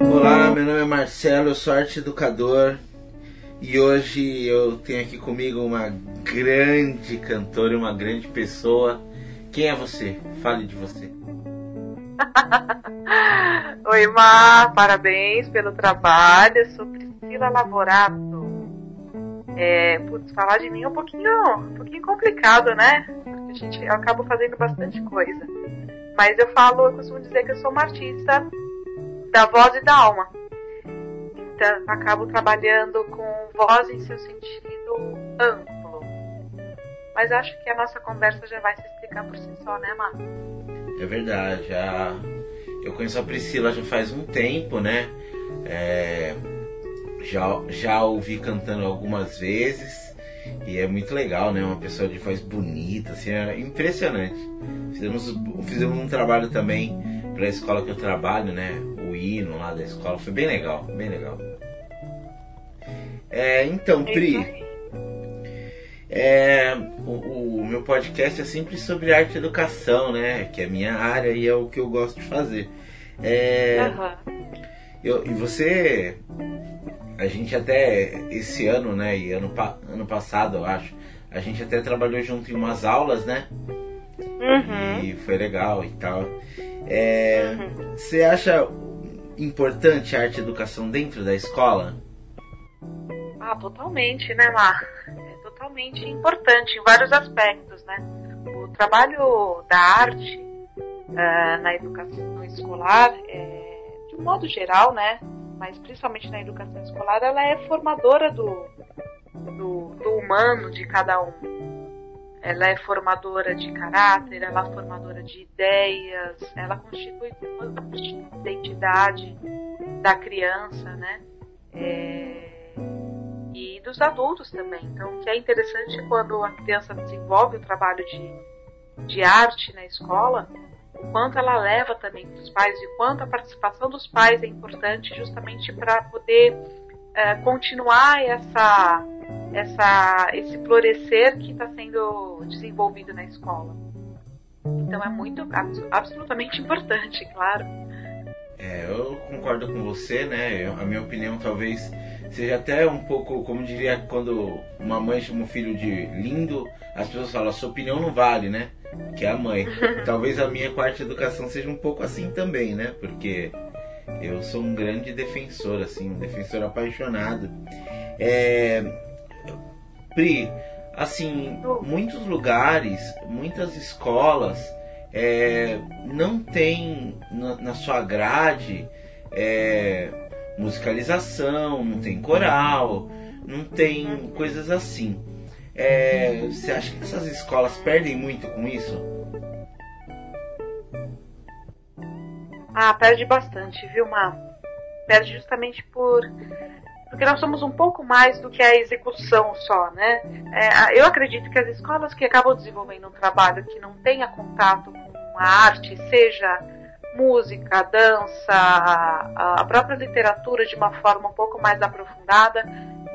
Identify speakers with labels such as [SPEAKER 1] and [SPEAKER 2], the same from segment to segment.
[SPEAKER 1] Olá, meu nome é Marcelo, eu sou arte educador e hoje eu tenho aqui comigo uma grande cantora e uma grande pessoa. Quem é você? Fale de você.
[SPEAKER 2] Oi, Mar, parabéns pelo trabalho. Eu sou Priscila Lavorato. É, putz, falar de mim é um pouquinho, um pouquinho complicado, né? A gente, eu acabo fazendo bastante coisa. Mas eu falo, eu costumo dizer que eu sou uma artista da voz e da alma. Então, acabo trabalhando com voz em seu sentido amplo. Mas acho que a nossa conversa já vai se explicar por si só, né, Mar?
[SPEAKER 1] É verdade, já eu conheço a Priscila já faz um tempo, né? É, já, já ouvi cantando algumas vezes e é muito legal, né? Uma pessoa de voz bonita, assim, é impressionante. Fizemos, fizemos um trabalho também para a escola que eu trabalho, né? O hino lá da escola, foi bem legal, bem legal. É, então, Pri, é, o, o, meu podcast é sempre sobre arte e educação, né? Que é minha área e é o que eu gosto de fazer. É, uhum. eu, e você, a gente até esse ano, né? E ano, ano passado, eu acho, a gente até trabalhou junto em umas aulas, né? Uhum. E foi legal e tal. É, uhum. Você acha importante a arte e educação dentro da escola?
[SPEAKER 2] Ah, totalmente, né, Mar? totalmente importante em vários aspectos, né? O trabalho da arte uh, na educação escolar, é, de um modo geral, né? Mas principalmente na educação escolar, ela é formadora do, do, do humano de cada um. Ela é formadora de caráter, ela é formadora de ideias, ela constitui uma identidade da criança, né? É, e dos adultos também. Então, o que é interessante quando a criança desenvolve o trabalho de, de arte na escola, o quanto ela leva também para os pais e quanto a participação dos pais é importante justamente para poder é, continuar essa, essa, esse florescer que está sendo desenvolvido na escola. Então é muito absolutamente importante, claro.
[SPEAKER 1] É, eu concordo com você, né? Eu, a minha opinião talvez seja até um pouco, como diria quando uma mãe chama o filho de lindo, as pessoas falam, sua opinião não vale, né? Que é a mãe. talvez a minha quarta educação seja um pouco assim também, né? Porque eu sou um grande defensor, assim, um defensor apaixonado. É... Pri, assim, muitos lugares, muitas escolas é, não tem na, na sua grade é, musicalização, não tem coral, não tem coisas assim. É, você acha que essas escolas perdem muito com isso?
[SPEAKER 2] Ah, perde bastante, viu, Má? Perde justamente por porque nós somos um pouco mais do que a execução só, né? É, eu acredito que as escolas que acabam desenvolvendo um trabalho que não tenha contato com a arte, seja música, dança, a própria literatura de uma forma um pouco mais aprofundada,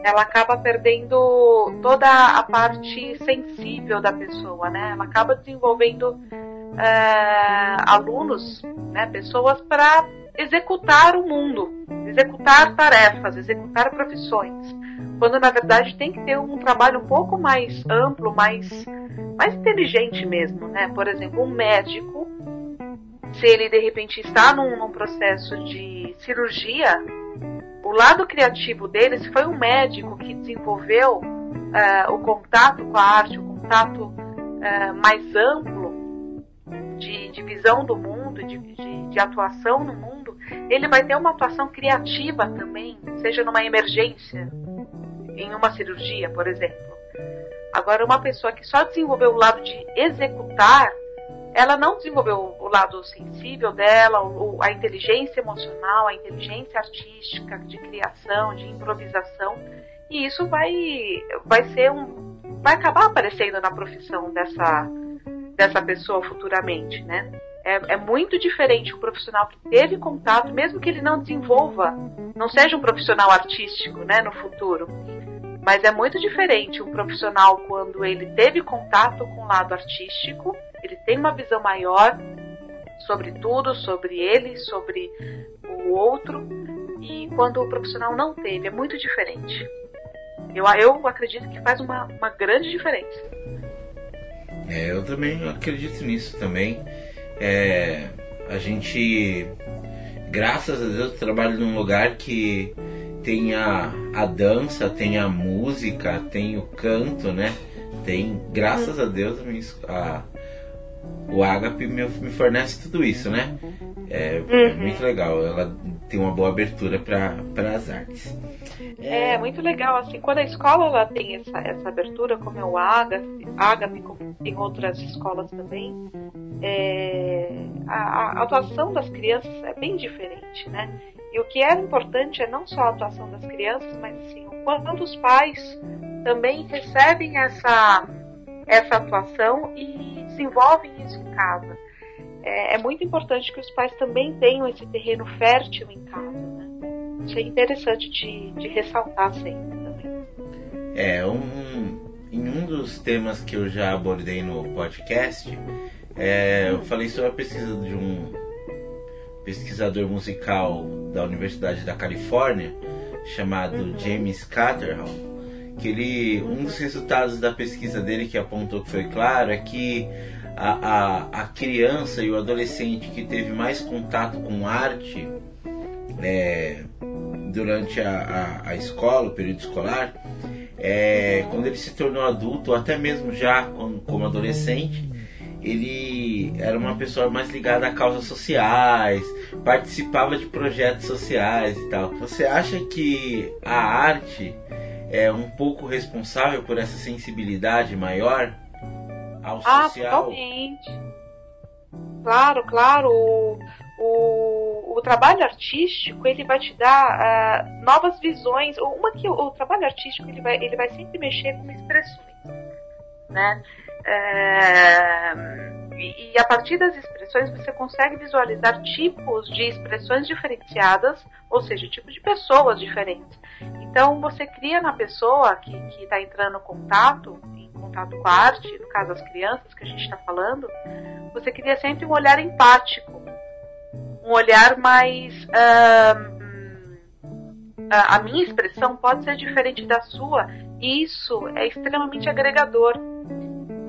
[SPEAKER 2] ela acaba perdendo toda a parte sensível da pessoa, né? Ela acaba desenvolvendo é, alunos, né, pessoas para executar o mundo, executar tarefas, executar profissões, quando na verdade tem que ter um trabalho um pouco mais amplo, mais, mais inteligente mesmo, né? Por exemplo, um médico, se ele de repente está num, num processo de cirurgia, o lado criativo dele, se foi um médico que desenvolveu uh, o contato com a arte, o contato uh, mais amplo de, de, visão do mundo, de, de, de atuação no mundo, ele vai ter uma atuação criativa também, seja numa emergência, em uma cirurgia, por exemplo. Agora, uma pessoa que só desenvolveu o lado de executar, ela não desenvolveu o lado sensível dela, a inteligência emocional, a inteligência artística, de criação, de improvisação, e isso vai, vai ser um, vai acabar aparecendo na profissão dessa, dessa pessoa futuramente, né? É, é, muito diferente o profissional que teve contato, mesmo que ele não desenvolva, não seja um profissional artístico, né, no futuro. Mas é muito diferente um profissional quando ele teve contato com o lado artístico, ele tem uma visão maior sobre tudo, sobre ele, sobre o outro, e quando o profissional não teve, é muito diferente. Eu, eu acredito que faz uma, uma grande diferença.
[SPEAKER 1] É, eu também acredito nisso também. É, a gente, graças a Deus, trabalha num lugar que tem a, a dança, tem a música, tem o canto, né? Tem, graças a Deus, a, o Agape me, me fornece tudo isso, né? É, é, uhum. muito legal. Ela tem uma boa abertura para as artes.
[SPEAKER 2] É... é... muito legal, assim, quando a escola ela tem essa, essa abertura, como é o Agape, Agape como tem outras escolas também, é, a, a, atuação das crianças é bem diferente, né? E o que é importante é não só a atuação das crianças, mas assim, o quanto os pais também recebem essa, essa atuação e desenvolvem isso em casa. É, é muito importante que os pais também tenham esse terreno fértil em casa. Né? Isso é interessante de, de ressaltar sempre também.
[SPEAKER 1] É, um, em um dos temas que eu já abordei no podcast, é, eu falei sobre a pesquisa de um pesquisador musical da Universidade da Califórnia chamado. James Catterhall, que ele um dos resultados da pesquisa dele que apontou que foi claro é que a, a, a criança e o adolescente que teve mais contato com arte é, durante a, a, a, escola, o período escolar, é, quando ele se tornou adulto, ou até mesmo já como, como adolescente, ele era uma pessoa mais ligada a causas sociais, participava de projetos sociais e tal. Você acha que a arte é um pouco responsável por essa sensibilidade maior ao
[SPEAKER 2] ah, social? Totalmente. Claro, claro. O, o, o, trabalho artístico ele vai te dar uh, novas visões. Uma que o, o, trabalho artístico ele vai, ele vai sempre mexer com expressões, né? É, e, e a partir das expressões você consegue visualizar tipos de expressões diferenciadas, ou seja, tipos de pessoas diferentes. Então você cria na pessoa que está entrando em contato, em contato com a arte, no caso as crianças que a gente está falando, você cria sempre um olhar empático, um olhar mais uh, a minha expressão pode ser diferente da sua, e isso é extremamente agregador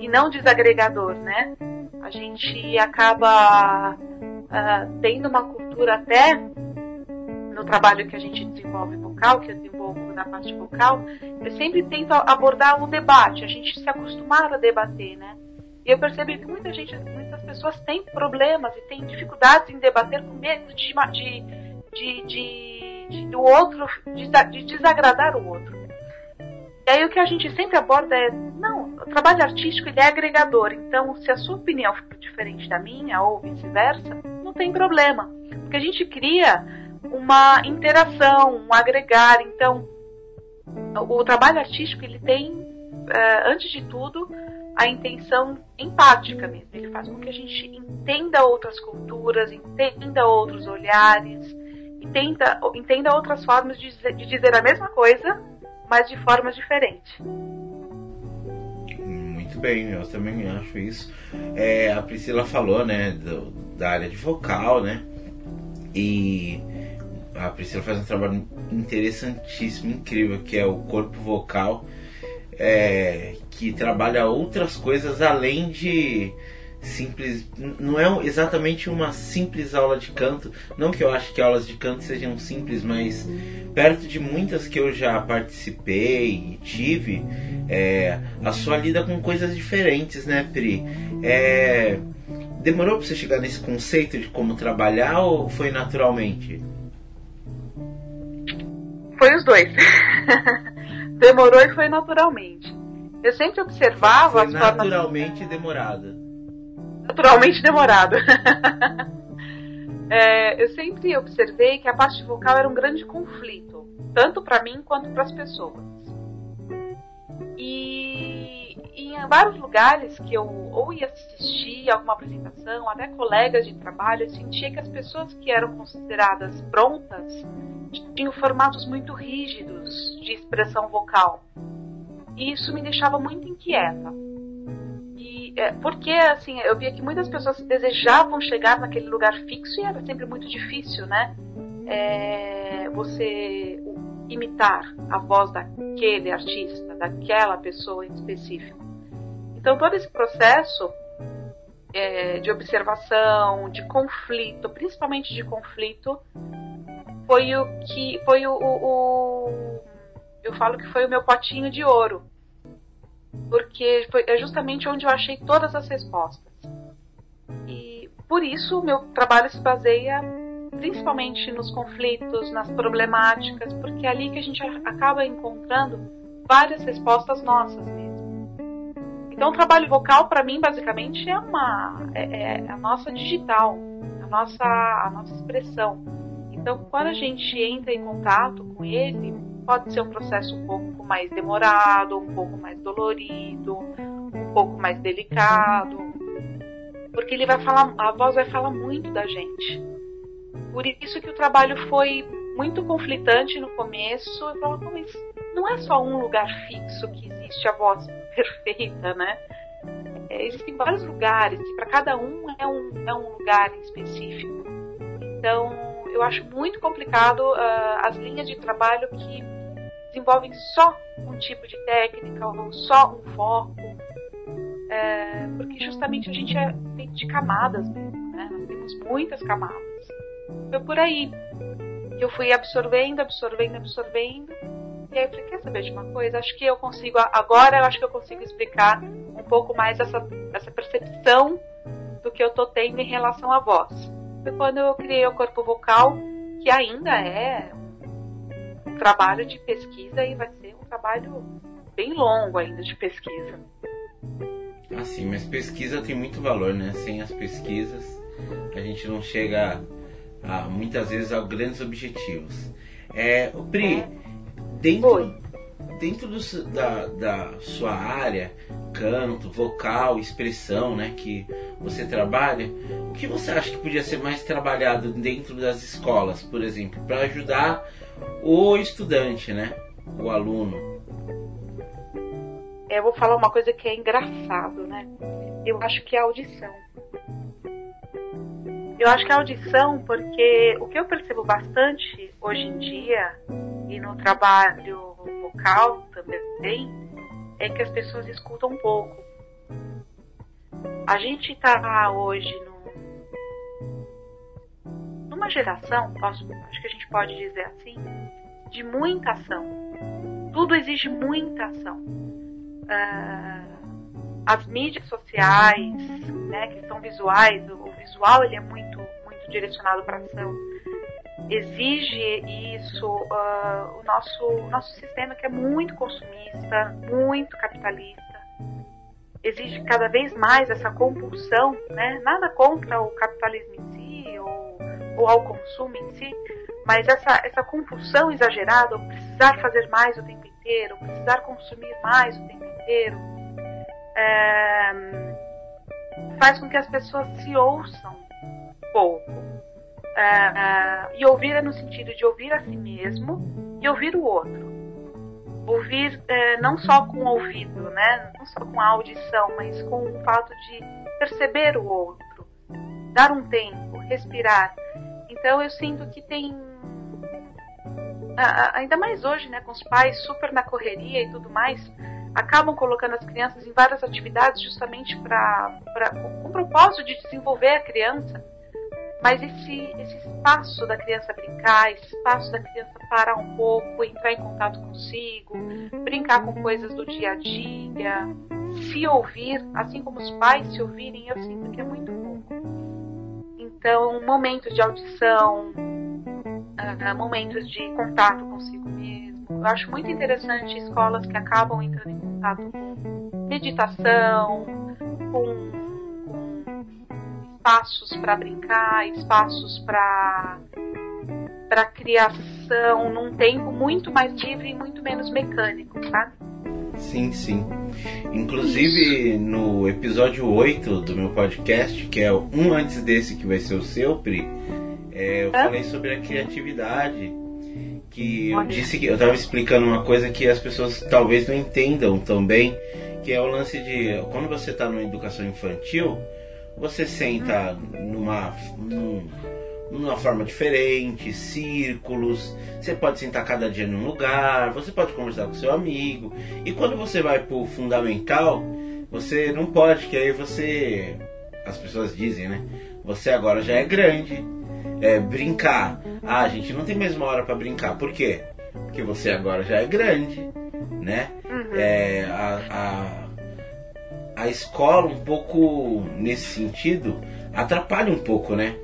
[SPEAKER 2] e não desagregador, né? A gente acaba uh, tendo uma cultura até no trabalho que a gente desenvolve vocal, que eu desenvolvo na parte vocal, eu sempre tento abordar o debate, a gente se acostumar a debater, né? E eu percebi que muita gente, muitas pessoas têm problemas e têm dificuldades em debater com medo de, de, de, de, de do outro, de, de desagradar o outro. E aí o que a gente sempre aborda é, não, o trabalho artístico ele é agregador, então se a sua opinião for diferente da minha ou vice-versa, não tem problema, porque a gente cria uma interação, um agregar, então o trabalho artístico ele tem, uh, antes de tudo, a intenção empática mesmo. Ele faz com que a gente entenda outras culturas, entenda outros olhares, entenda, entenda outras formas de dizer, de dizer a mesma coisa mas de formas diferentes.
[SPEAKER 1] Muito bem, eu também acho isso. É, a Priscila falou, né, do, da área de vocal, né? E a Priscila faz um trabalho interessantíssimo, incrível, que é o corpo vocal, é, que trabalha outras coisas além de simples. Não é exatamente uma simples aula de canto. Não que eu acho que aulas de canto sejam simples, mas perto de muitas que eu já participei e tive, é, a sua lida com coisas diferentes, né, Pri? É, demorou para você chegar nesse conceito de como trabalhar ou foi naturalmente?
[SPEAKER 2] Foi os dois. Demorou e foi naturalmente. Eu sempre observava
[SPEAKER 1] foi as naturalmente formas... demorada
[SPEAKER 2] naturalmente demorado. é, eu sempre observei que a parte vocal era um grande conflito, tanto para mim quanto para as pessoas. E, em vários lugares que eu ou ia assistir alguma apresentação, até colegas de trabalho, eu sentia que as pessoas que eram consideradas prontas, tinham formatos muito rígidos de expressão vocal. E isso me deixava muito inquieta. É, porque, assim, eu via que muitas pessoas desejavam chegar naquele lugar fixo e era sempre muito difícil, né? É, você imitar a voz daquele artista, daquela pessoa em específico. Então, todo esse processo é, de observação, de conflito, principalmente de conflito, foi o que foi o, o, o, eu falo que foi o meu potinho de ouro porque foi, é justamente onde eu achei todas as respostas. E por isso meu trabalho se baseia principalmente nos conflitos nas problemáticas porque é ali que a gente acaba encontrando várias respostas nossas mesmo. Então o trabalho vocal para mim basicamente é uma é, é a nossa digital a nossa a nossa expressão. Então, quando a gente entra em contato com ele, pode ser um processo um pouco mais demorado, um pouco mais dolorido, um pouco mais delicado, porque ele vai falar, a voz vai falar muito da gente. Por isso que o trabalho foi muito conflitante no começo. Eu falava, mas não é só um lugar fixo que existe a voz perfeita, né? É, existem vários lugares e para cada um é um, é um lugar específico. Então eu acho muito complicado uh, as linhas de trabalho que desenvolvem só um tipo de técnica ou só um foco, é, porque justamente a gente é feito de camadas mesmo, né? Nós temos muitas camadas. Foi por aí que eu fui absorvendo, absorvendo, absorvendo. E aí eu falei, quer saber de uma coisa? Acho que eu consigo, agora eu acho que eu consigo explicar um pouco mais essa, essa percepção do que eu tô tendo em relação à voz foi quando eu criei o corpo vocal, que ainda é um trabalho de pesquisa e vai ser um trabalho bem longo ainda de pesquisa.
[SPEAKER 1] Ah, sim, mas pesquisa tem muito valor, né? Sem as pesquisas, a gente não chega a, muitas vezes a grandes objetivos. É, o Pri, é. dentro, Oi dentro do, da, da sua área, canto, vocal, expressão, né, que você trabalha, o que você acha que podia ser mais trabalhado dentro das escolas, por exemplo, para ajudar o estudante, né, o aluno?
[SPEAKER 2] Eu vou falar uma coisa que é engraçado, né? Eu acho que é a audição. Eu acho que é a audição, porque o que eu percebo bastante hoje em dia e no trabalho vocal também é que as pessoas escutam um pouco. A gente está hoje no, numa geração, posso, acho que a gente pode dizer assim, de muita ação. Tudo exige muita ação. Uh, as mídias sociais, né, que são visuais, o, o visual ele é muito, muito direcionado para ação exige isso uh, o nosso, nosso sistema que é muito consumista, muito capitalista, exige cada vez mais essa compulsão, né? Nada contra o capitalismo em si ou, ou ao consumo em si, mas essa, essa compulsão exagerada, precisar fazer mais o tempo inteiro, precisar consumir mais o tempo inteiro, é, faz com que as pessoas se ouçam pouco Uh, e ouvir é no sentido de ouvir a si mesmo e ouvir o outro. Ouvir uh, não só com o ouvido, né? não só com a audição, mas com o fato de perceber o outro, dar um tempo, respirar. Então eu sinto que tem. Ainda mais hoje, né, com os pais super na correria e tudo mais, acabam colocando as crianças em várias atividades justamente para com o propósito de desenvolver a criança mas esse, esse espaço da criança brincar, esse espaço da criança parar um pouco, entrar em contato consigo, brincar com coisas do dia a dia, se ouvir, assim como os pais se ouvirem, eu sinto que é muito. Então, momentos de audição, uh, momentos de contato consigo mesmo. Eu acho muito interessante escolas que acabam entrando em contato com meditação, com espaços para brincar, espaços para para criação num tempo muito mais livre e muito menos mecânico, sabe?
[SPEAKER 1] Sim, sim. Inclusive no episódio 8 do meu podcast, que é um antes desse que vai ser o seu, Pri, é, eu falei sobre a criatividade que eu disse que eu estava explicando uma coisa que as pessoas talvez não entendam também, que é o lance de quando você está numa educação infantil, você senta numa num, numa forma diferente, círculos, você pode sentar cada dia num lugar, você pode conversar com seu amigo. E quando você vai pro fundamental, você não pode, que aí você as pessoas dizem, né? Você agora já é grande, é, brincar. Ah, a gente não tem mesma hora para brincar. Por quê? Porque você agora já é grande, né? Uhum. É, a, a, a escola, um pouco nesse sentido, atrapalha um pouco, né?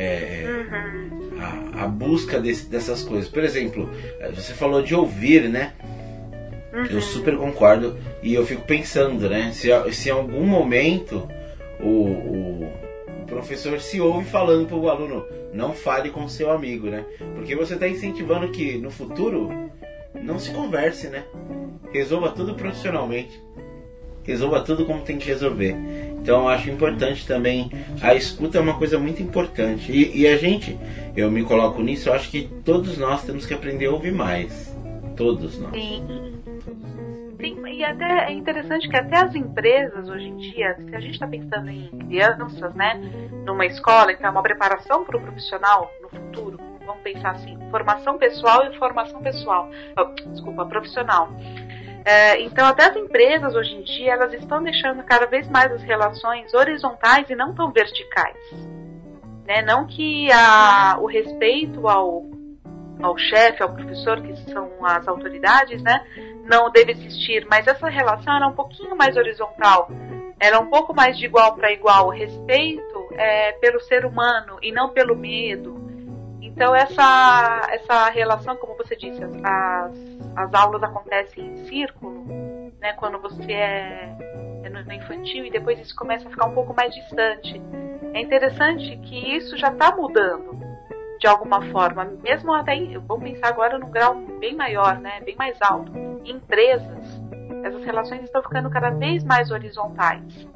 [SPEAKER 1] É, uhum. a, a, busca desse, dessas coisas. Por exemplo, você falou de ouvir, né? Uhum. Eu super concordo e eu fico pensando, né? Se, se em algum momento o, o professor se ouve falando para o aluno, não fale com seu amigo, né? Porque você está incentivando que no futuro não se converse, né? Resolva tudo profissionalmente. Resolva tudo como tem que resolver. Então eu acho importante também. A escuta é uma coisa muito importante. E, e a gente, eu me coloco nisso, eu acho que todos nós temos que aprender a ouvir mais. Todos nós.
[SPEAKER 2] Sim. Sim, e até é interessante que até as empresas hoje em dia, se a gente está pensando em crianças, né, numa escola, que é uma preparação para o profissional no futuro, vamos pensar assim, formação pessoal e formação pessoal, oh, desculpa, profissional. É, então até as empresas hoje em dia elas estão deixando cada vez mais as relações horizontais e não tão verticais. Né? Não que a, o respeito ao, ao chefe, ao professor, que são as autoridades, né, não deve existir, mas essa relação era um pouquinho mais horizontal, era um pouco mais de igual para igual, o respeito é, pelo ser humano e não pelo medo. Então essa essa relação, como você disse, as, as aulas acontecem em círculo, né, quando você é, é no infantil e depois isso começa a ficar um pouco mais distante. É interessante que isso já está mudando de alguma forma, mesmo até, vamos pensar agora num grau bem maior, né, bem mais alto, em empresas, essas relações estão ficando cada vez mais horizontais.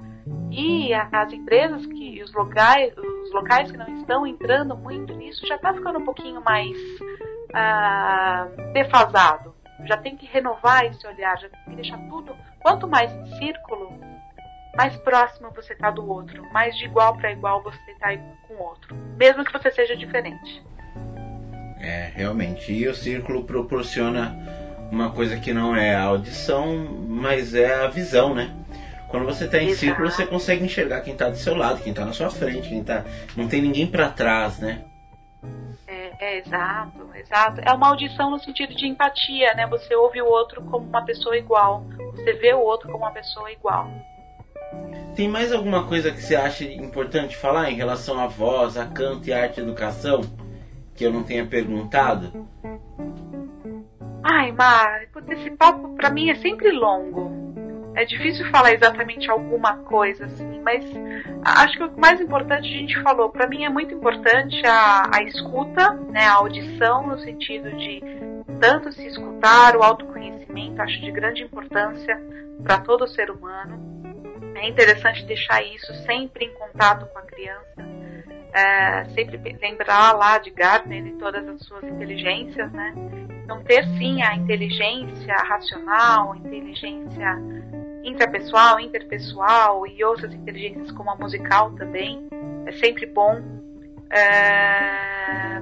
[SPEAKER 2] E as empresas que os locais, os locais que não estão entrando muito nisso já está ficando um pouquinho mais ah, defasado. Já tem que renovar esse olhar, já tem que deixar tudo. Quanto mais em círculo, mais próximo você está do outro, mais de igual para igual você está com o outro, mesmo que você seja diferente.
[SPEAKER 1] É, realmente. E o círculo proporciona uma coisa que não é a audição, mas é a visão, né? Quando você está em Exato. círculo, você consegue enxergar quem está do seu lado, quem está na sua frente, quem tá. Não tem ninguém para trás, né?
[SPEAKER 2] É, é, exato, exato. É uma audição no sentido de empatia, né? Você ouve o outro como uma pessoa igual. Você vê o outro como uma pessoa igual.
[SPEAKER 1] Tem mais alguma coisa que você acha importante falar em relação à voz, a canto e arte e educação que eu não tenha perguntado?
[SPEAKER 2] Ai, Mar, esse papo para mim é sempre longo. É difícil falar exatamente alguma coisa assim, mas acho que o mais importante a gente falou. Para mim é muito importante a, a escuta, né, a audição no sentido de tanto se escutar, o autoconhecimento, acho de grande importância para todo ser humano é interessante deixar isso sempre em contato com a criança, é, sempre lembrar lá de Gardner e todas as suas inteligências, né? Então ter sim a inteligência racional, inteligência intrapessoal, interpessoal e outras inteligências como a musical também, é sempre bom. É,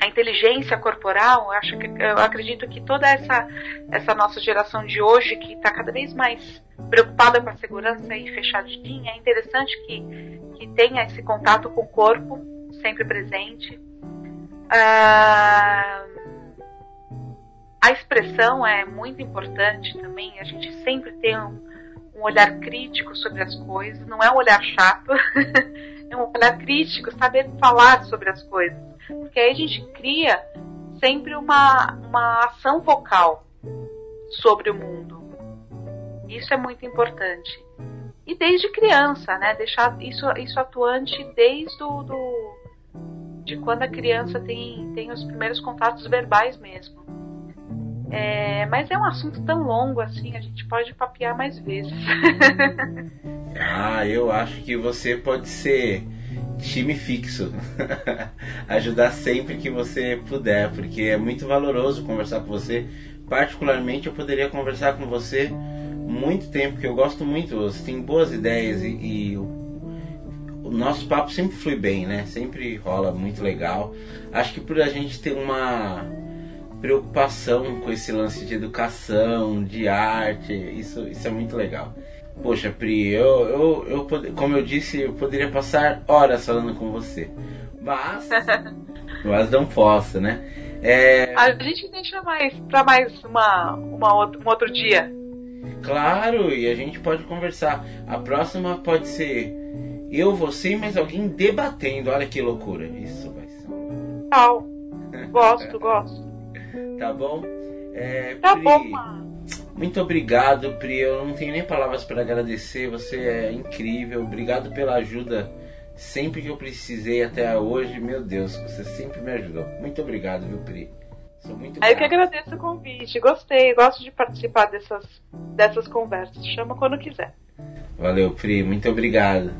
[SPEAKER 2] a inteligência corporal, eu acho que eu acredito que toda essa essa nossa geração de hoje que está cada vez mais preocupada com a segurança e fechadinha, é interessante que que tenha esse contato com o corpo sempre presente. Ah, a expressão é muito importante também. A gente sempre tem um, um olhar crítico sobre as coisas. Não é um olhar chato, é um olhar crítico, saber falar sobre as coisas porque aí a gente cria sempre uma, uma ação vocal sobre o mundo. Isso é muito importante. E desde criança, né? Deixar isso, isso atuante desde o, do, de quando a criança tem, tem os primeiros contatos verbais mesmo. É, mas é um assunto tão longo assim, a gente pode papear mais vezes.
[SPEAKER 1] ah, eu acho que você pode ser time fixo. Ajudar sempre que você puder, porque é muito valoroso conversar com você. Particularmente, eu poderia conversar com você muito tempo, que eu gosto muito. Você tem boas ideias e, e o, o nosso papo sempre flui bem, né? Sempre rola muito legal. Acho que por a gente ter uma preocupação com esse lance de educação, de arte, isso, isso é muito legal. Poxa, Pri, eu, eu, eu, como eu disse, eu poderia passar horas falando com você. Mas. mas não posso, né?
[SPEAKER 2] É... A gente deixa mais para mais uma, uma outro, um outro dia.
[SPEAKER 1] Claro, e a gente pode conversar. A próxima pode ser eu, você e mais alguém debatendo. Olha que loucura. Isso vai ser.
[SPEAKER 2] Legal. Gosto, gosto.
[SPEAKER 1] Tá bom?
[SPEAKER 2] É, tá Pri, bom, mano.
[SPEAKER 1] Muito obrigado, Pri. Eu não tenho nem palavras para agradecer. Você é incrível. Obrigado pela ajuda sempre que eu precisei até hoje. Meu Deus, você sempre me ajudou. Muito obrigado, viu, Pri?
[SPEAKER 2] Sou muito grato. Eu que agradeço o convite. Gostei, gosto de participar dessas, dessas conversas. Chama quando quiser.
[SPEAKER 1] Valeu, Pri. Muito obrigado.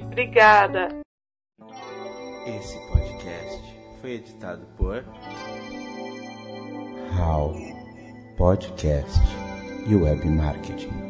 [SPEAKER 2] Obrigada.
[SPEAKER 1] Esse podcast foi editado por How Podcast e Web Marketing.